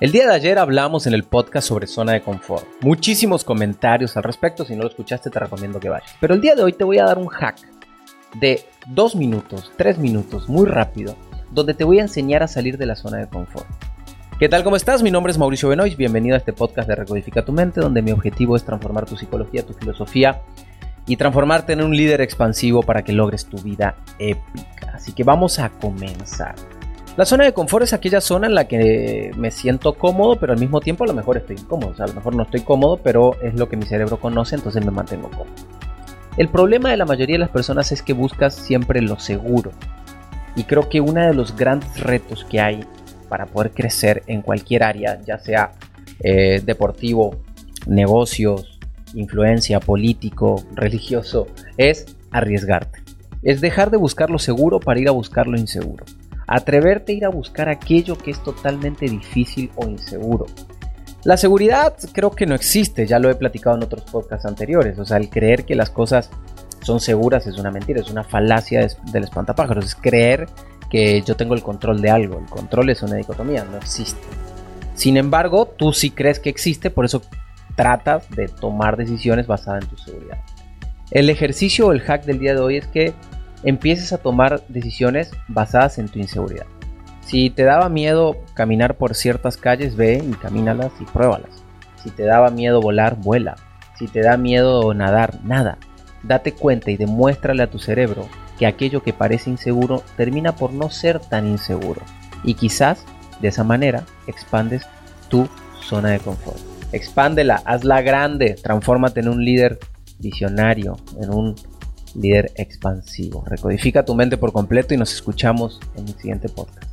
El día de ayer hablamos en el podcast sobre zona de confort. Muchísimos comentarios al respecto. Si no lo escuchaste, te recomiendo que vayas. Pero el día de hoy te voy a dar un hack de dos minutos, tres minutos, muy rápido, donde te voy a enseñar a salir de la zona de confort. ¿Qué tal? ¿Cómo estás? Mi nombre es Mauricio Benoist. Bienvenido a este podcast de Recodifica tu mente, donde mi objetivo es transformar tu psicología, tu filosofía y transformarte en un líder expansivo para que logres tu vida épica. Así que vamos a comenzar. La zona de confort es aquella zona en la que me siento cómodo, pero al mismo tiempo a lo mejor estoy incómodo. O sea, a lo mejor no estoy cómodo, pero es lo que mi cerebro conoce, entonces me mantengo cómodo. El problema de la mayoría de las personas es que buscas siempre lo seguro. Y creo que uno de los grandes retos que hay para poder crecer en cualquier área, ya sea eh, deportivo, negocios, influencia, político, religioso, es arriesgarte. Es dejar de buscar lo seguro para ir a buscar lo inseguro. Atreverte a ir a buscar aquello que es totalmente difícil o inseguro. La seguridad creo que no existe, ya lo he platicado en otros podcasts anteriores. O sea, el creer que las cosas son seguras es una mentira, es una falacia del espantapájaros. Es creer que yo tengo el control de algo. El control es una dicotomía, no existe. Sin embargo, tú sí crees que existe, por eso tratas de tomar decisiones basadas en tu seguridad. El ejercicio o el hack del día de hoy es que empieces a tomar decisiones basadas en tu inseguridad. Si te daba miedo caminar por ciertas calles, ve y camínalas y pruébalas. Si te daba miedo volar, vuela. Si te da miedo nadar, nada. Date cuenta y demuéstrale a tu cerebro que aquello que parece inseguro termina por no ser tan inseguro. Y quizás de esa manera expandes tu zona de confort. Expándela, hazla grande, transfórmate en un líder visionario, en un líder expansivo. Recodifica tu mente por completo y nos escuchamos en el siguiente podcast.